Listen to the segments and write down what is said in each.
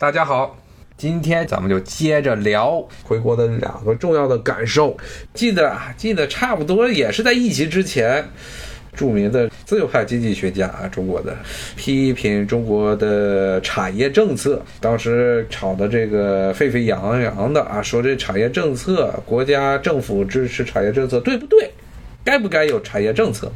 大家好，今天咱们就接着聊回国的两个重要的感受。记得，记得差不多也是在疫情之前，著名的自由派经济学家啊，中国的批评中国的产业政策，当时吵得这个沸沸扬扬的啊，说这产业政策，国家政府支持产业政策对不对？该不该有产业政策？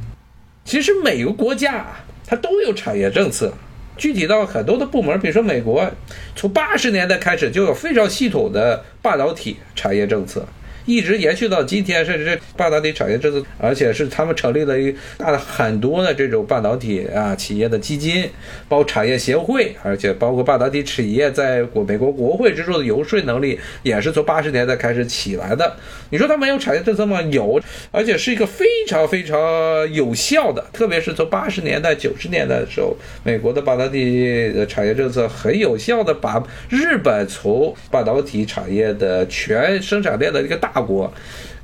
其实每个国家，它都有产业政策。具体到很多的部门，比如说美国，从八十年代开始就有非常系统的半导体产业政策。一直延续到今天，甚至这半导体产业政策，而且是他们成立了一大的很多的这种半导体啊企业的基金，包括产业协会，而且包括半导体企业在国美国国会之中的游说能力，也是从八十年代开始起来的。你说它没有产业政策吗？有，而且是一个非常非常有效的，特别是从八十年代、九十年代的时候，美国的半导体的产业政策很有效的把日本从半导体产业的全生产链的一个大大国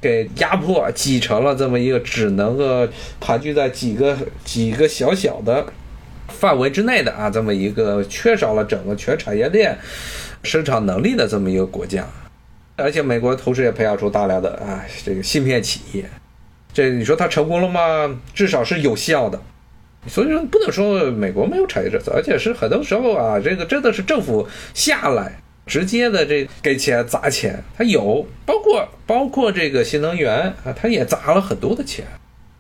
给压迫挤成了这么一个只能够盘踞在几个几个小小的范围之内的啊，这么一个缺少了整个全产业链生产能力的这么一个国家，而且美国同时也培养出大量的啊这个芯片企业，这你说它成功了吗？至少是有效的，所以说不能说美国没有产业政策，而且是很多时候啊，这个真的是政府下来。直接的这给钱砸钱，他有包括包括这个新能源啊，他也砸了很多的钱。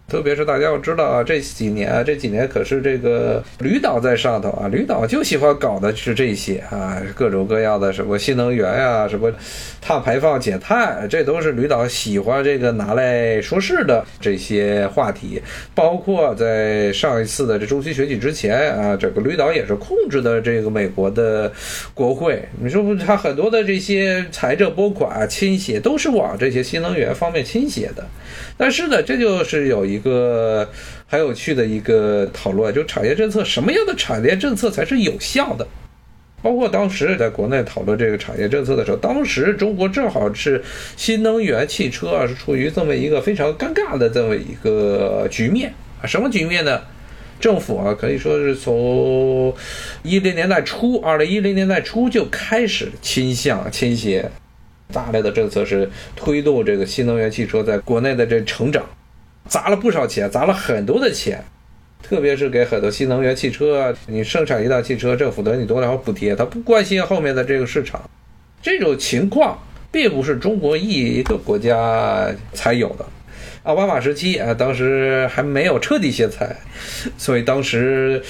特别是大家要知道啊，这几年啊，这几年可是这个吕导在上头啊，吕导就喜欢搞的是这些啊，各种各样的什么新能源呀，什么碳排放减碳，这都是吕导喜欢这个拿来说事的这些话题。包括在上一次的这中期选举之前啊，整个吕导也是控制的这个美国的国会。你说不，他很多的这些财政拨款倾斜都是往这些新能源方面倾斜的。但是呢，这就是有一一个很有趣的一个讨论，就产业政策什么样的产业政策才是有效的？包括当时在国内讨论这个产业政策的时候，当时中国正好是新能源汽车啊，是处于这么一个非常尴尬的这么一个局面啊。什么局面呢？政府啊，可以说是从一零年代初，二零一零年代初就开始倾向倾斜。大量的政策是推动这个新能源汽车在国内的这成长，砸了不少钱，砸了很多的钱，特别是给很多新能源汽车，你生产一辆汽车，政府给你多少补贴，他不关心后面的这个市场。这种情况并不是中国一个国家才有的，奥巴马时期啊，当时还没有彻底歇菜，所以当时。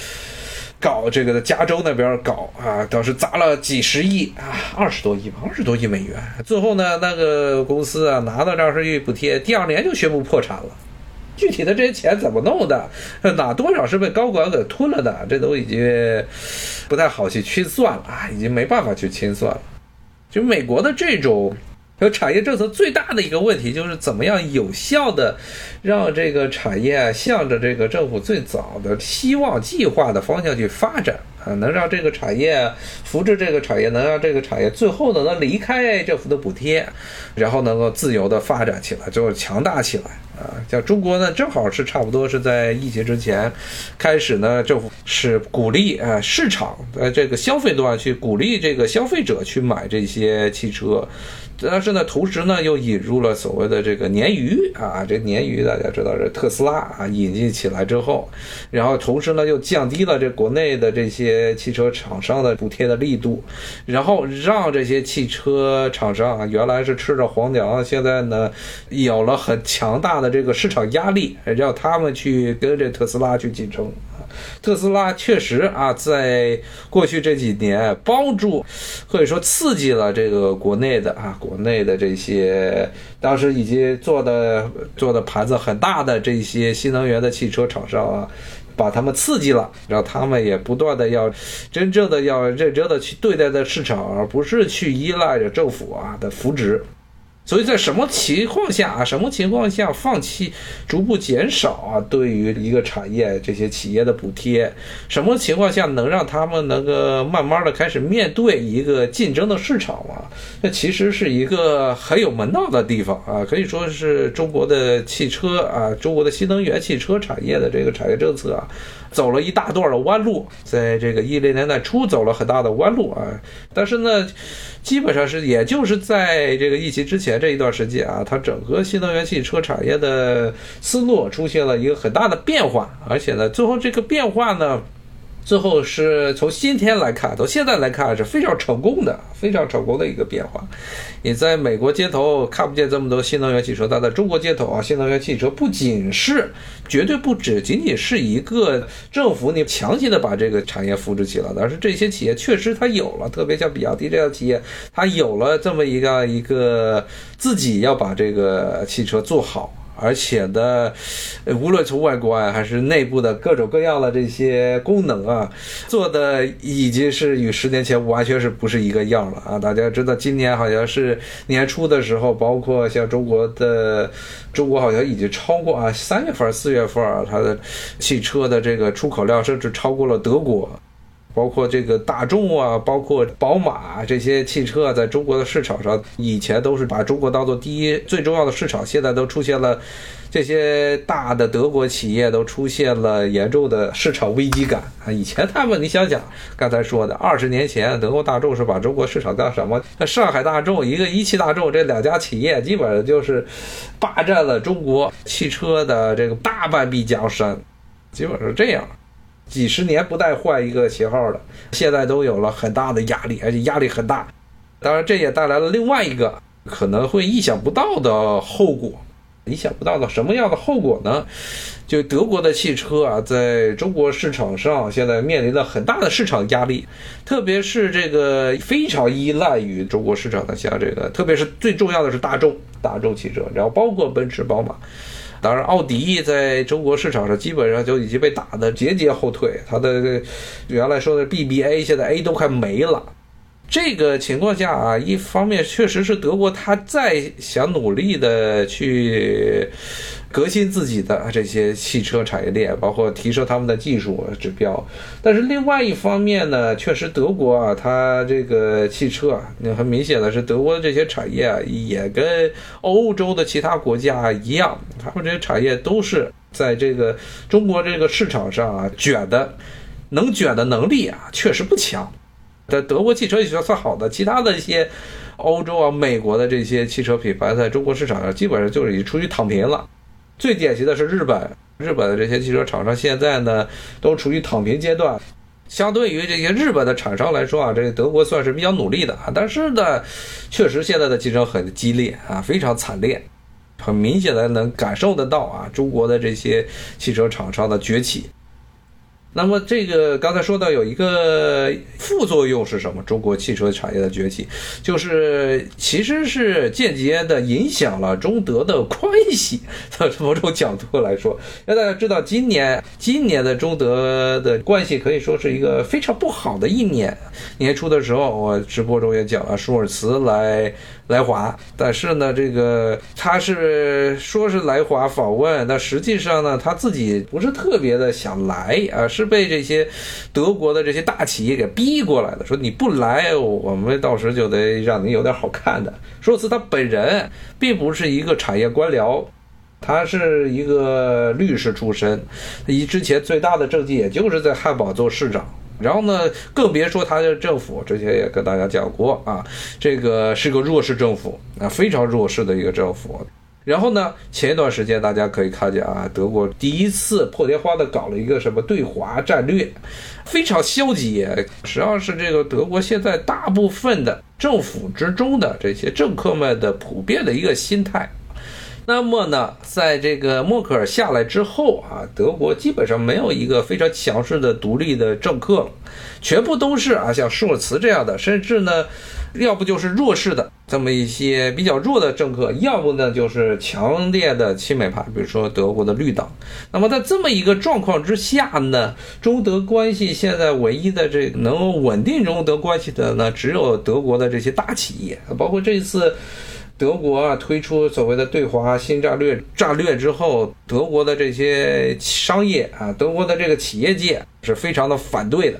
搞这个的加州那边搞啊，当时砸了几十亿啊，二十多亿吧，二十多亿美元。最后呢，那个公司啊拿到这二十亿补贴，第二年就宣布破产了。具体的这些钱怎么弄的，哪多少是被高管给吞了的，这都已经不太好去清算了啊，已经没办法去清算了。就美国的这种。有产业政策最大的一个问题就是怎么样有效的让这个产业向着这个政府最早的希望计划的方向去发展啊，能让这个产业扶持这个产业，能让这个产业最后呢能离开政府的补贴，然后能够自由的发展起来，最后强大起来啊。像中国呢，正好是差不多是在疫情之前开始呢，政府是鼓励啊市场呃这个消费端去鼓励这个消费者去买这些汽车。但是呢，同时呢，又引入了所谓的这个鲶鱼啊，这鲶鱼大家知道是特斯拉啊引进起来之后，然后同时呢又降低了这国内的这些汽车厂商的补贴的力度，然后让这些汽车厂商啊原来是吃着黄粮，现在呢有了很强大的这个市场压力，让他们去跟这特斯拉去竞争。特斯拉确实啊，在过去这几年帮助或者说刺激了这个国内的啊，国内的这些当时已经做的做的盘子很大的这些新能源的汽车厂商啊，把他们刺激了，让他们也不断的要真正的要认真的去对待的市场，而不是去依赖着政府啊的扶植。所以在什么情况下啊？什么情况下放弃、逐步减少啊？对于一个产业这些企业的补贴，什么情况下能让他们能够慢慢的开始面对一个竞争的市场啊？那其实是一个很有门道的地方啊，可以说是中国的汽车啊，中国的新能源汽车产业的这个产业政策啊，走了一大段的弯路，在这个一零年代初走了很大的弯路啊，但是呢，基本上是也就是在这个疫情之前这一段时间啊，它整个新能源汽车产业的思路出现了一个很大的变化，而且呢，最后这个变化呢。最后是从今天来看，到现在来看是非常成功的，非常成功的一个变化。你在美国街头看不见这么多新能源汽车，但在中国街头啊，新能源汽车不仅是，绝对不只仅仅是一个政府你强行的把这个产业扶持起来，而是这些企业确实它有了，特别像比亚迪这样的企业，它有了这么一个一个自己要把这个汽车做好。而且呢，无论从外观还是内部的各种各样的这些功能啊，做的已经是与十年前完全是不是一个样了啊！大家知道，今年好像是年初的时候，包括像中国的，中国好像已经超过啊，三月份、四月份啊，它的汽车的这个出口量甚至超过了德国。包括这个大众啊，包括宝马这些汽车，在中国的市场上，以前都是把中国当做第一最重要的市场，现在都出现了这些大的德国企业都出现了严重的市场危机感啊！以前他们，你想想，刚才说的二十年前，德国大众是把中国市场当什么？那上海大众一个一汽大众这两家企业，基本上就是霸占了中国汽车的这个大半壁江山，基本是这样。几十年不带换一个型号的，现在都有了很大的压力，而且压力很大。当然，这也带来了另外一个可能会意想不到的后果。意想不到的什么样的后果呢？就德国的汽车啊，在中国市场上现在面临着很大的市场压力，特别是这个非常依赖于中国市场的，像这个，特别是最重要的是大众，大众汽车，然后包括奔驰、宝马。当然，奥迪在中国市场上基本上就已经被打得节节后退。它的原来说的 BBA，现在 A 都快没了。这个情况下啊，一方面确实是德国，他在想努力的去。革新自己的这些汽车产业链，包括提升他们的技术指标。但是另外一方面呢，确实德国啊，它这个汽车啊，那很明显的是德国的这些产业啊，也跟欧洲的其他国家一样，他们这些产业都是在这个中国这个市场上啊卷的，能卷的能力啊确实不强。但德国汽车也算算好的，其他的一些欧洲啊、美国的这些汽车品牌在中国市场上基本上就是已经处于躺平了。最典型的是日本，日本的这些汽车厂商现在呢都处于躺平阶段。相对于这些日本的厂商来说啊，这个德国算是比较努力的啊，但是呢，确实现在的竞争很激烈啊，非常惨烈，很明显的能感受得到啊，中国的这些汽车厂商的崛起。那么这个刚才说到有一个副作用是什么？中国汽车产业的崛起，就是其实是间接的影响了中德的关系。从某种角度来说，让大家知道，今年今年的中德的关系可以说是一个非常不好的一年。年初的时候，我直播中也讲了，舒尔茨来。来华，但是呢，这个他是说是来华访问，但实际上呢，他自己不是特别的想来啊，是被这些德国的这些大企业给逼过来的。说你不来，我们到时就得让你有点好看的。说辞他本人并不是一个产业官僚，他是一个律师出身，以之前最大的政绩也就是在汉堡做市长。然后呢，更别说他的政府，之前也跟大家讲过啊，这个是个弱势政府啊，非常弱势的一个政府。然后呢，前一段时间大家可以看见啊，德国第一次破天荒的搞了一个什么对华战略，非常消极，实际上是这个德国现在大部分的政府之中的这些政客们的普遍的一个心态。那么呢，在这个默克尔下来之后啊，德国基本上没有一个非常强势的独立的政客了，全部都是啊像舒尔茨这样的，甚至呢，要不就是弱势的这么一些比较弱的政客，要不呢就是强烈的亲美派，比如说德国的绿党。那么在这么一个状况之下呢，中德关系现在唯一的这能够稳定中德关系的呢，只有德国的这些大企业，包括这次。德国啊推出所谓的对华新战略战略之后，德国的这些商业啊，德国的这个企业界是非常的反对的。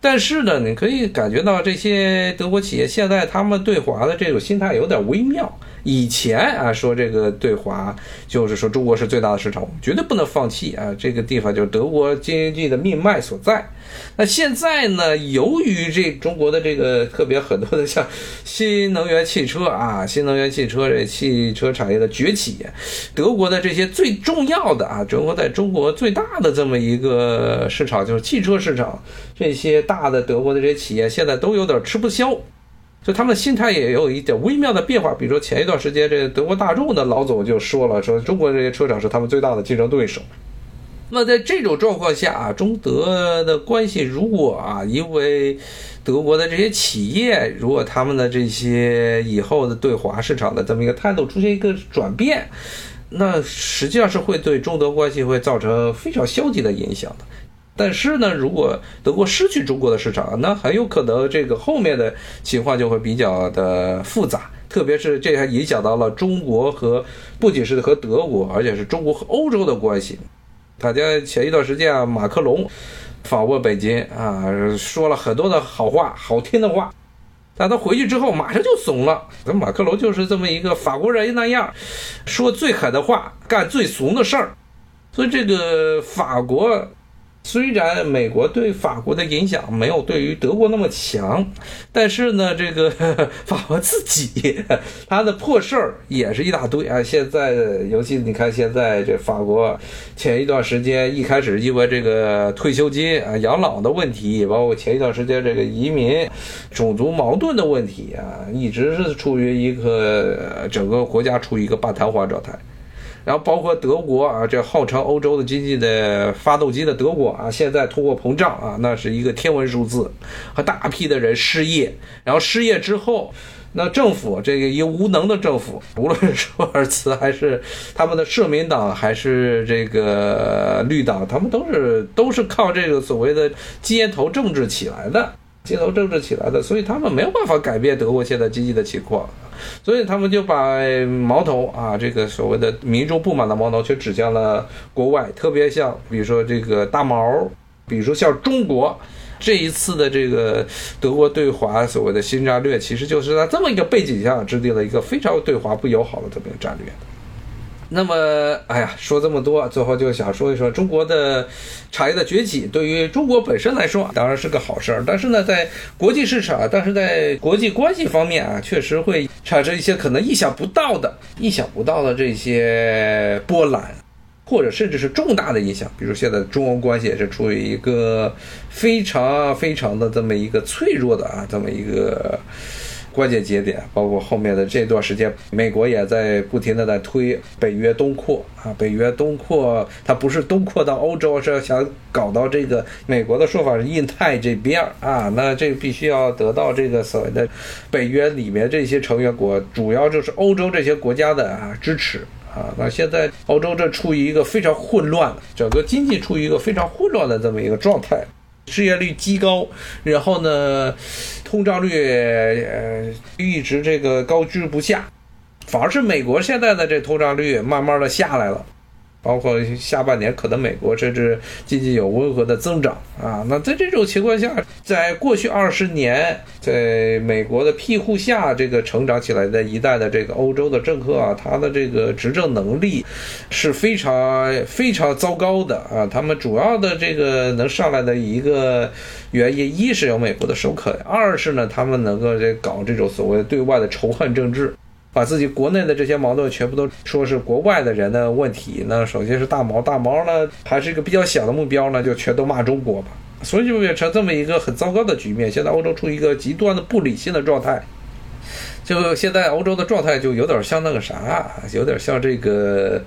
但是呢，你可以感觉到这些德国企业现在他们对华的这种心态有点微妙。以前啊，说这个对华就是说中国是最大的市场，我们绝对不能放弃啊，这个地方就是德国经济的命脉所在。那现在呢，由于这中国的这个特别很多的像新能源汽车啊，新能源汽车这汽车产业的崛起，德国的这些最重要的啊，中国在中国最大的这么一个市场就是汽车市场，这些大的德国的这些企业现在都有点吃不消。所以他们的心态也有一点微妙的变化，比如说前一段时间，这德国大众的老总就说了，说中国这些车厂是他们最大的竞争对手。那在这种状况下啊，中德的关系如果啊，因为德国的这些企业，如果他们的这些以后的对华市场的这么一个态度出现一个转变，那实际上是会对中德关系会造成非常消极的影响的。但是呢，如果德国失去中国的市场，那很有可能这个后面的情况就会比较的复杂，特别是这还影响到了中国和不仅是和德国，而且是中国和欧洲的关系。大家前一段时间啊，马克龙访问北京啊，说了很多的好话、好听的话，但他回去之后马上就怂了。那马克龙就是这么一个法国人那样，说最狠的话，干最怂的事儿，所以这个法国。虽然美国对法国的影响没有对于德国那么强，但是呢，这个 法国自己他的破事儿也是一大堆啊。现在，尤其你看现在这法国，前一段时间一开始因为这个退休金啊、养老的问题，包括前一段时间这个移民、种族矛盾的问题啊，一直是处于一个整个国家处于一个半瘫痪状态。然后包括德国啊，这号称欧洲的经济的发动机的德国啊，现在通货膨胀啊，那是一个天文数字，和大批的人失业。然后失业之后，那政府这个一无能的政府，无论是舒尔茨还是他们的社民党，还是这个绿党，他们都是都是靠这个所谓的街头政治起来的，街头政治起来的，所以他们没有办法改变德国现在经济的情况。所以他们就把矛头啊，这个所谓的民众不满的矛头，却指向了国外，特别像比如说这个大毛，比如说像中国，这一次的这个德国对华所谓的新战略，其实就是在这么一个背景下制定了一个非常对华不友好的这么一个战略。那么，哎呀，说这么多，最后就想说一说中国的产业的崛起，对于中国本身来说，当然是个好事儿。但是呢，在国际市场，但是在国际关系方面啊，确实会产生一些可能意想不到的、意想不到的这些波澜，或者甚至是重大的影响。比如现在中欧关系也是处于一个非常非常的这么一个脆弱的啊，这么一个。关键节点，包括后面的这段时间，美国也在不停的在推北约东扩啊，北约东扩，它不是东扩到欧洲，是要想搞到这个美国的说法是印太这边啊，那这必须要得到这个所谓的北约里面这些成员国，主要就是欧洲这些国家的啊支持啊，那现在欧洲这处于一个非常混乱，整个经济处于一个非常混乱的这么一个状态。失业率极高，然后呢，通胀率呃一直这个高居不下，反而是美国现在的这通胀率慢慢的下来了。包括下半年可能美国甚至经济有温和的增长啊，那在这种情况下，在过去二十年，在美国的庇护下，这个成长起来的一代的这个欧洲的政客啊，他的这个执政能力是非常非常糟糕的啊。他们主要的这个能上来的一个原因，一是有美国的首肯，二是呢，他们能够这搞这种所谓对外的仇恨政治。把自己国内的这些矛盾全部都说是国外的人的问题，那首先是大毛，大毛呢还是一个比较小的目标呢，就全都骂中国吧，所以就变成这么一个很糟糕的局面。现在欧洲处于一个极端的不理性的状态，就现在欧洲的状态就有点像那个啥，有点像这个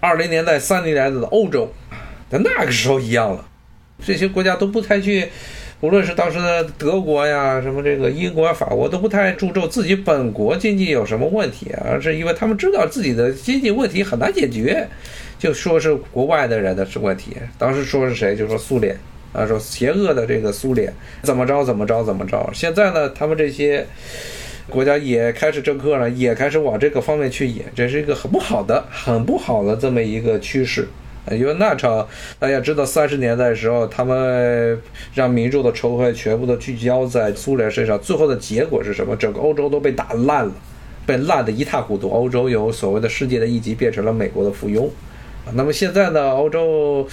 二零年代、三零年代的欧洲，在那个时候一样了，这些国家都不太去。无论是当时的德国呀，什么这个英国、法国都不太注重自己本国经济有什么问题，而是因为他们知道自己的经济问题很难解决，就说是国外的人的是问题。当时说是谁，就说苏联啊，说邪恶的这个苏联怎么着怎么着怎么着。现在呢，他们这些国家也开始政客了，也开始往这个方面去演，这是一个很不好的、很不好的这么一个趋势因为那场大家知道，三十年代的时候，他们让民众的仇恨全部都聚焦在苏联身上，最后的结果是什么？整个欧洲都被打烂了，被烂得一塌糊涂。欧洲由所谓的世界的一级变成了美国的附庸。那么现在呢，欧洲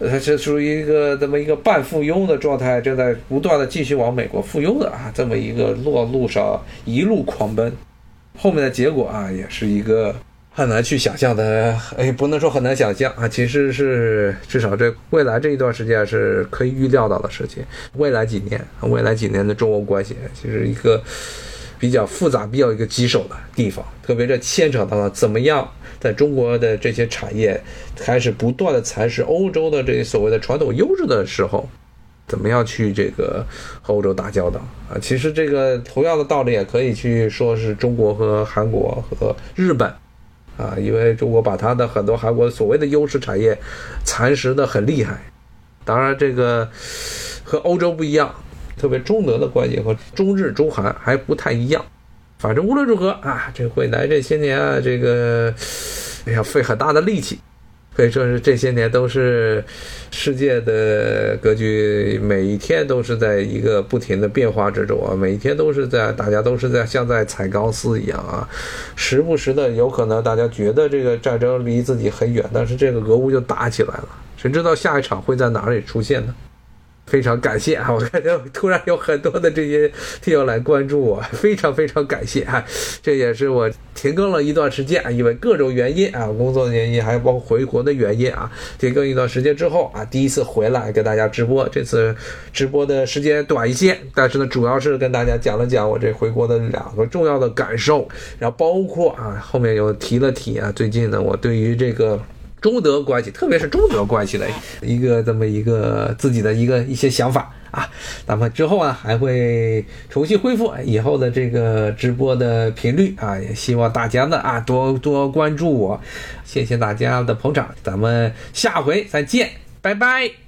呃是属于一个这么一个半附庸的状态，正在不断的继续往美国附庸的啊这么一个落路上一路狂奔。后面的结果啊，也是一个。很难去想象的，哎，不能说很难想象啊，其实是至少这未来这一段时间是可以预料到的事情。未来几年，未来几年的中欧关系，其实一个比较复杂、比较一个棘手的地方。特别这牵扯到了怎么样在中国的这些产业开始不断的蚕食欧洲的这些所谓的传统优势的时候，怎么样去这个和欧洲打交道啊？其实这个同样的道理也可以去说是中国和韩国和日本。啊，因为中国把它的很多韩国所谓的优势产业蚕食的很厉害，当然这个和欧洲不一样，特别中德的关系和中日中韩还不太一样。反正无论如何啊，这未来这些年啊，这个哎呀费很大的力气。可以说是这些年都是世界的格局，每一天都是在一个不停的变化之中啊，每一天都是在大家都是在像在踩钢丝一样啊，时不时的有可能大家觉得这个战争离自己很远，但是这个俄乌就打起来了，谁知道下一场会在哪里出现呢？非常感谢啊！我看到突然有很多的这些听友来关注我，非常非常感谢啊！这也是我停更了一段时间，因为各种原因啊，工作的原因，还有包括回国的原因啊，停更一段时间之后啊，第一次回来给大家直播。这次直播的时间短一些，但是呢，主要是跟大家讲了讲我这回国的两个重要的感受，然后包括啊，后面又提了提啊，最近呢，我对于这个。中德关系，特别是中德关系的一个这么一个自己的一个一些想法啊，咱们之后呢还会重新恢复以后的这个直播的频率啊，也希望大家呢啊多多关注我，谢谢大家的捧场，咱们下回再见，拜拜。